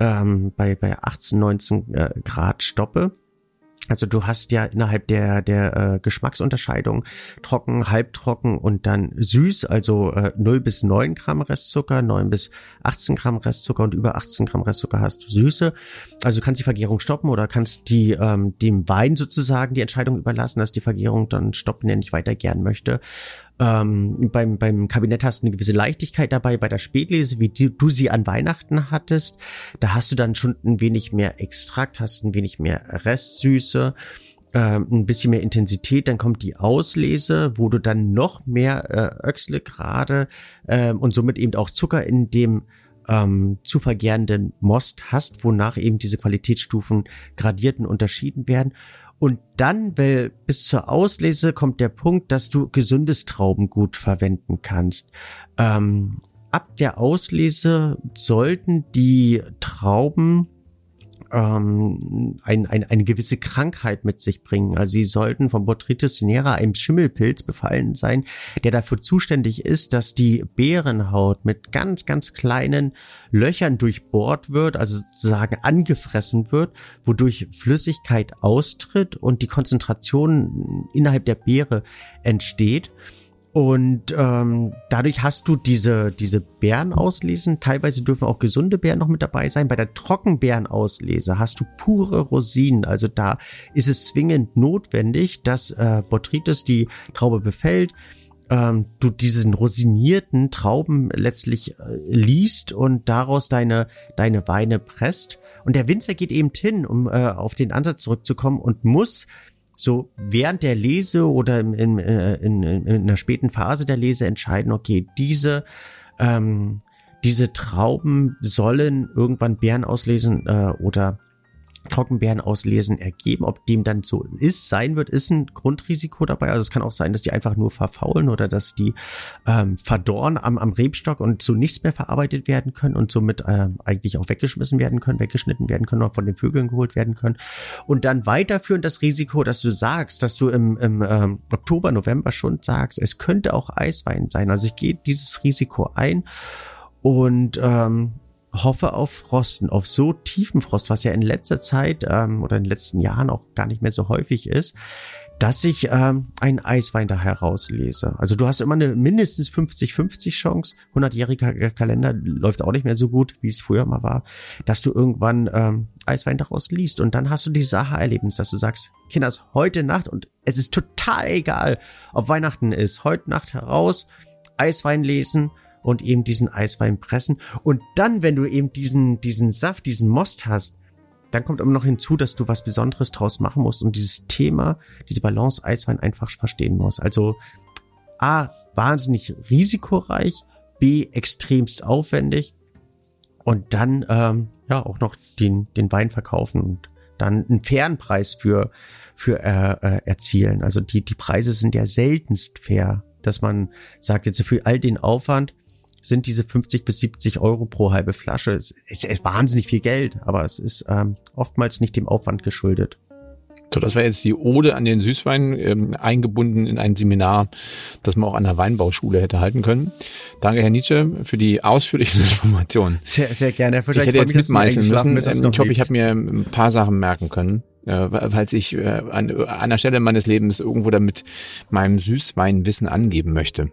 ähm, bei, bei 18, 19 äh, Grad stoppe. Also du hast ja innerhalb der der äh, Geschmacksunterscheidung trocken, halbtrocken und dann süß, also äh, 0 bis 9 Gramm Restzucker, 9 bis 18 Gramm Restzucker und über 18 Gramm Restzucker hast du Süße. Also du kannst die Vergärung stoppen oder kannst die ähm, dem Wein sozusagen die Entscheidung überlassen, dass die Vergärung dann stoppen, der nicht weiter gern möchte. Ähm, beim, beim Kabinett hast du eine gewisse Leichtigkeit dabei, bei der Spätlese, wie du, du sie an Weihnachten hattest, da hast du dann schon ein wenig mehr Extrakt, hast ein wenig mehr Restsüße, ähm, ein bisschen mehr Intensität, dann kommt die Auslese, wo du dann noch mehr äh, Öxle gerade ähm, und somit eben auch Zucker in dem ähm, zu vergärenden Most hast, wonach eben diese Qualitätsstufen gradierten unterschieden werden. Und dann, weil bis zur Auslese kommt der Punkt, dass du gesundes Traubengut verwenden kannst. Ähm, ab der Auslese sollten die Trauben ähm, ein, ein, eine gewisse Krankheit mit sich bringen. Also sie sollten vom Botrytis cinerea, einem Schimmelpilz, befallen sein, der dafür zuständig ist, dass die Beerenhaut mit ganz, ganz kleinen Löchern durchbohrt wird, also sozusagen angefressen wird, wodurch Flüssigkeit austritt und die Konzentration innerhalb der Beere entsteht. Und ähm, dadurch hast du diese, diese Beeren auslesen. Teilweise dürfen auch gesunde Beeren noch mit dabei sein. Bei der Trockenbeerenauslese hast du pure Rosinen. Also da ist es zwingend notwendig, dass äh, Botrytis die Traube befällt. Ähm, du diesen rosinierten Trauben letztlich äh, liest und daraus deine, deine Weine presst. Und der Winzer geht eben hin, um äh, auf den Ansatz zurückzukommen und muss so während der Lese oder in, in, äh, in, in einer späten Phase der Lese entscheiden, okay, diese ähm, diese Trauben sollen irgendwann Beeren auslesen äh, oder Trockenbeeren auslesen ergeben. Ob dem dann so ist, sein wird, ist ein Grundrisiko dabei. Also es kann auch sein, dass die einfach nur verfaulen oder dass die ähm, verdorren am, am Rebstock und so nichts mehr verarbeitet werden können und somit ähm, eigentlich auch weggeschmissen werden können, weggeschnitten werden können, oder von den Vögeln geholt werden können. Und dann weiterführen das Risiko, dass du sagst, dass du im, im ähm, Oktober, November schon sagst, es könnte auch Eiswein sein. Also ich gehe dieses Risiko ein und ähm, hoffe auf Frosten, auf so tiefen Frost, was ja in letzter Zeit ähm, oder in den letzten Jahren auch gar nicht mehr so häufig ist, dass ich ähm, einen Eiswein da herauslese. Also du hast immer eine mindestens 50-50 Chance. 100-jähriger Kalender läuft auch nicht mehr so gut, wie es früher mal war, dass du irgendwann ähm, Eiswein daraus liest. Und dann hast du die Sache erlebnis dass du sagst, Kinders, heute Nacht und es ist total egal, ob Weihnachten ist, heute Nacht heraus, Eiswein lesen und eben diesen Eiswein pressen. Und dann, wenn du eben diesen, diesen Saft, diesen Most hast, dann kommt immer noch hinzu, dass du was Besonderes draus machen musst und dieses Thema, diese Balance Eiswein einfach verstehen musst. Also A, wahnsinnig risikoreich, B, extremst aufwendig und dann ähm, ja auch noch den, den Wein verkaufen und dann einen fairen Preis für, für äh, äh, erzielen. Also die, die Preise sind ja seltenst fair, dass man sagt, jetzt für all den Aufwand sind diese 50 bis 70 Euro pro halbe Flasche. Es ist, wahnsinnig viel Geld, aber es ist ähm, oftmals nicht dem Aufwand geschuldet. So, das war jetzt die Ode an den Süßwein, ähm, eingebunden in ein Seminar, das man auch an der Weinbauschule hätte halten können. Danke, Herr Nietzsche, für die ausführlichen (laughs) Informationen. Sehr, sehr gerne. Ich hätte jetzt mitmeißeln müssen. Ähm, ich hoffe, ich habe mir ein paar Sachen merken können. Äh, falls ich äh, an einer Stelle meines Lebens irgendwo damit meinem Süßweinwissen angeben möchte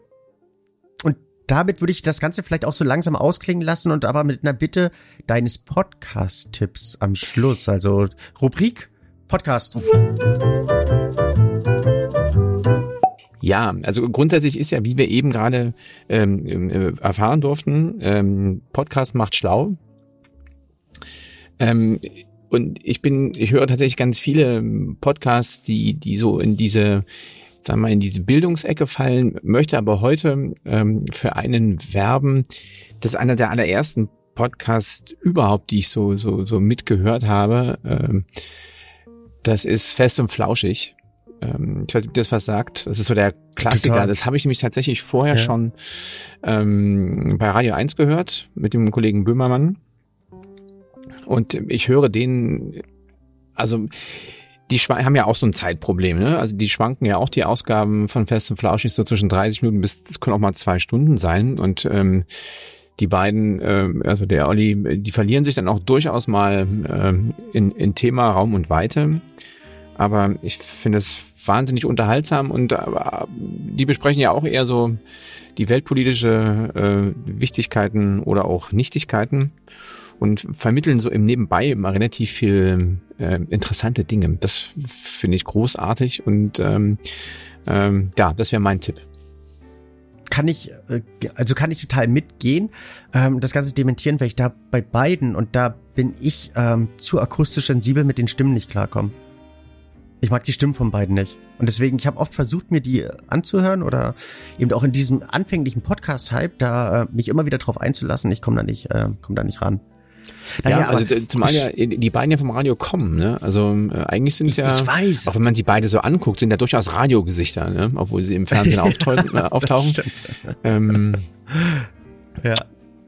damit würde ich das Ganze vielleicht auch so langsam ausklingen lassen und aber mit einer Bitte deines Podcast-Tipps am Schluss. Also Rubrik Podcast. Ja, also grundsätzlich ist ja, wie wir eben gerade ähm, äh, erfahren durften, ähm, Podcast macht schlau. Ähm, und ich bin, ich höre tatsächlich ganz viele Podcasts, die, die so in diese sagen wir, in diese Bildungsecke fallen, möchte aber heute ähm, für einen werben. Das ist einer der allerersten Podcasts überhaupt, die ich so, so, so mitgehört habe. Ähm, das ist Fest und Flauschig. Ähm, ich weiß nicht, ob das was sagt. Das ist so der Klassiker. Total. Das habe ich nämlich tatsächlich vorher ja. schon ähm, bei Radio 1 gehört mit dem Kollegen Böhmermann. Und ich höre den, also die haben ja auch so ein Zeitproblem, ne? Also die schwanken ja auch die Ausgaben von Fest und Flauschig so zwischen 30 Minuten bis, das können auch mal zwei Stunden sein. Und ähm, die beiden, äh, also der Olli, die verlieren sich dann auch durchaus mal äh, in, in Thema Raum und Weite. Aber ich finde es wahnsinnig unterhaltsam und äh, die besprechen ja auch eher so die weltpolitische äh, Wichtigkeiten oder auch Nichtigkeiten und vermitteln so im Nebenbei immer relativ viel äh, interessante Dinge. Das finde ich großartig und ähm, ähm, ja, das wäre mein Tipp kann ich, äh, also kann ich total mitgehen. Ähm, das Ganze dementieren, weil ich da bei beiden und da bin ich ähm, zu akustisch sensibel mit den Stimmen nicht klarkommen. Ich mag die Stimmen von beiden nicht. Und deswegen, ich habe oft versucht, mir die anzuhören oder eben auch in diesem anfänglichen Podcast-Hype da äh, mich immer wieder drauf einzulassen. Ich komme da nicht, äh, komme da nicht ran. Naja, ja, also zumal ja die beiden ja vom Radio kommen, ne? Also äh, eigentlich sind es ja, ich weiß. auch wenn man sie beide so anguckt, sind ja durchaus Radiogesichter, ne? Obwohl sie im Fernsehen (laughs) auftauchen. Äh, auftauchen. Ähm, ja.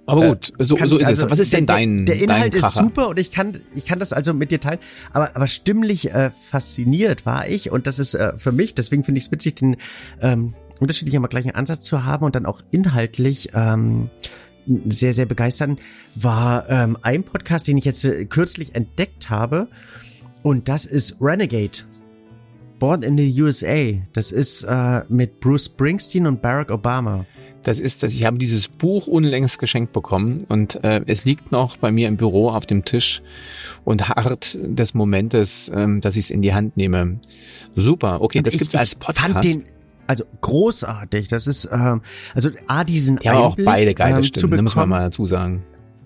Aber gut, so, so ist also, es. Was ist denn dein Der, der Inhalt dein ist super und ich kann, ich kann das also mit dir teilen. Aber, aber stimmlich äh, fasziniert war ich und das ist äh, für mich, deswegen finde ich es witzig, den ähm, unterschiedlichen, aber gleichen Ansatz zu haben und dann auch inhaltlich ähm, sehr, sehr begeistern, war ähm, ein Podcast, den ich jetzt äh, kürzlich entdeckt habe. Und das ist Renegade. Born in the USA. Das ist äh, mit Bruce Springsteen und Barack Obama. Das ist, dass ich habe dieses Buch unlängst geschenkt bekommen und äh, es liegt noch bei mir im Büro auf dem Tisch und hart des Momentes, ähm, dass ich es in die Hand nehme. Super, okay, und das ich, gibt's als Podcast. Fand den, also großartig. Das ist ähm, also a diesen ja, Einblick, auch beide geile ähm, Stimmen, muss man mal dazu sagen.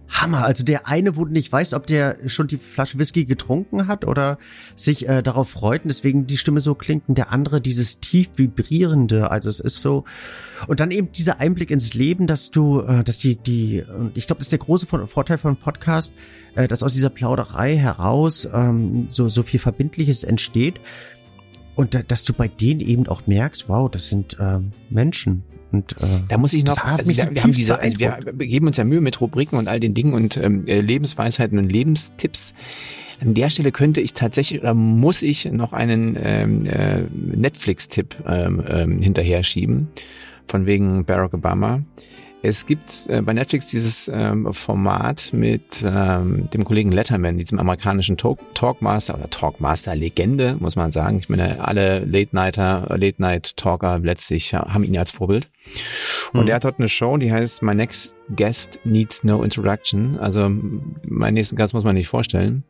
Hammer. Also der eine, wo du nicht weißt, ob der schon die Flasche Whisky getrunken hat oder sich äh, darauf freut und deswegen die Stimme so klingt. Und der andere dieses tief vibrierende. Also es ist so. Und dann eben dieser Einblick ins Leben, dass du, äh, dass die, die, und ich glaube, das ist der große Vorteil von Podcast, äh, dass aus dieser Plauderei heraus ähm, so, so viel Verbindliches entsteht und da, dass du bei denen eben auch merkst, wow, das sind ähm, Menschen. Und, äh, da muss ich noch, also wir, wir haben diese, also wir geben uns ja Mühe mit Rubriken und all den Dingen und ähm, äh, Lebensweisheiten und Lebenstipps. An der Stelle könnte ich tatsächlich oder muss ich noch einen ähm, äh, Netflix-Tipp ähm, ähm, hinterher schieben, von wegen Barack Obama. Es gibt äh, bei Netflix dieses ähm, Format mit ähm, dem Kollegen Letterman, diesem amerikanischen Talk Talkmaster oder Talkmaster-Legende, muss man sagen. Ich meine, alle Late-Nighter, Late-Night-Talker letztlich haben ihn ja als Vorbild. Und mhm. er hat dort eine Show, die heißt My Next Guest Needs No Introduction. Also meinen nächsten Gast muss man nicht vorstellen.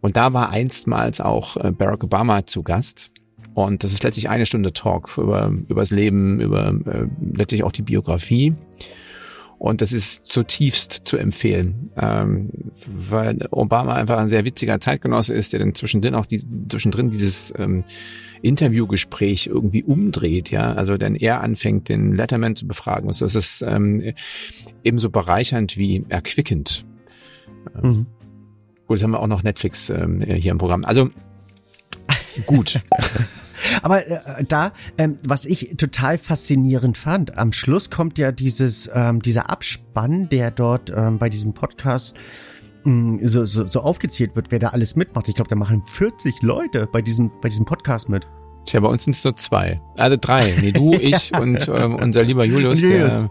Und da war einstmals auch äh, Barack Obama zu Gast. Und das ist letztlich eine Stunde Talk über, über das Leben, über äh, letztlich auch die Biografie. Und das ist zutiefst zu empfehlen, ähm, weil Obama einfach ein sehr witziger Zeitgenosse ist, der dann zwischendrin auch die, zwischendrin dieses ähm, Interviewgespräch irgendwie umdreht, ja. Also dann er anfängt, den Letterman zu befragen. Also es ist ähm, ebenso bereichernd wie erquickend. Ähm, mhm. Gut, jetzt haben wir auch noch Netflix ähm, hier im Programm. Also gut. (laughs) Aber äh, da, ähm, was ich total faszinierend fand, am Schluss kommt ja dieses, ähm, dieser Abspann, der dort ähm, bei diesem Podcast mh, mm, so, so, so aufgezählt wird, wer da alles mitmacht. Ich glaube, da machen 40 Leute bei diesem, bei diesem Podcast mit. Tja, bei uns sind es so zwei. Also drei. Nee, du, (laughs) ich und ähm, unser lieber Julius, Julius. der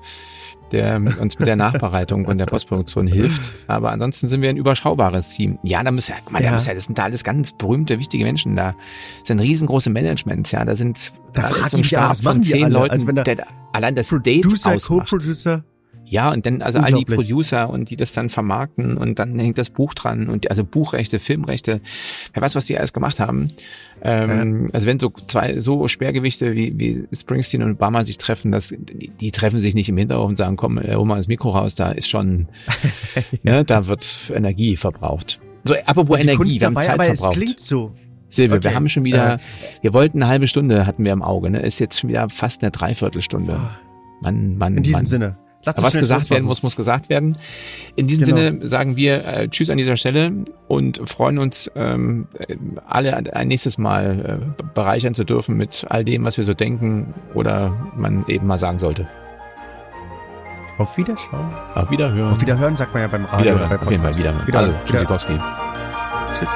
der uns mit der Nachbereitung und der Postproduktion hilft. Aber ansonsten sind wir ein überschaubares Team. Ja, da muss ja, guck mal, ja. da muss ja, das sind da alles ganz berühmte, wichtige Menschen. Da sind riesengroße Managements, ja. Da sind da, da ist so ein Stab von zehn Leuten, also wenn der allein das Producer, Date ausmacht. Co-Producer, ja, und dann also all die Producer und die das dann vermarkten und dann hängt das Buch dran und also Buchrechte, Filmrechte, wer weiß, was die alles gemacht haben. Ähm, ja. Also wenn so zwei so Schwergewichte wie, wie Springsteen und Obama sich treffen, das, die, die treffen sich nicht im Hinterhof und sagen, komm, hol mal das Mikro raus, da ist schon, (laughs) ne, da wird Energie verbraucht. So, apropos Energie, wir haben Zeit aber verbraucht. Es klingt so. Silvia, okay. wir haben schon wieder, äh. wir wollten eine halbe Stunde, hatten wir im Auge, ne? Ist jetzt schon wieder fast eine Dreiviertelstunde. Oh. Mann, Mann, In diesem Mann. Sinne. Lass was gesagt werden muss, muss gesagt werden. In diesem genau. Sinne sagen wir äh, Tschüss an dieser Stelle und freuen uns, ähm, alle ein nächstes Mal äh, bereichern zu dürfen mit all dem, was wir so denken oder man eben mal sagen sollte. Auf Wiederschauen. Auf Wiederhören. Auf Wiederhören sagt man ja beim Radio. Wiederhören. Bei Auf jeden Fall Wiederhören. Wiederhören. Also, Tschüssikowski. Tschüss.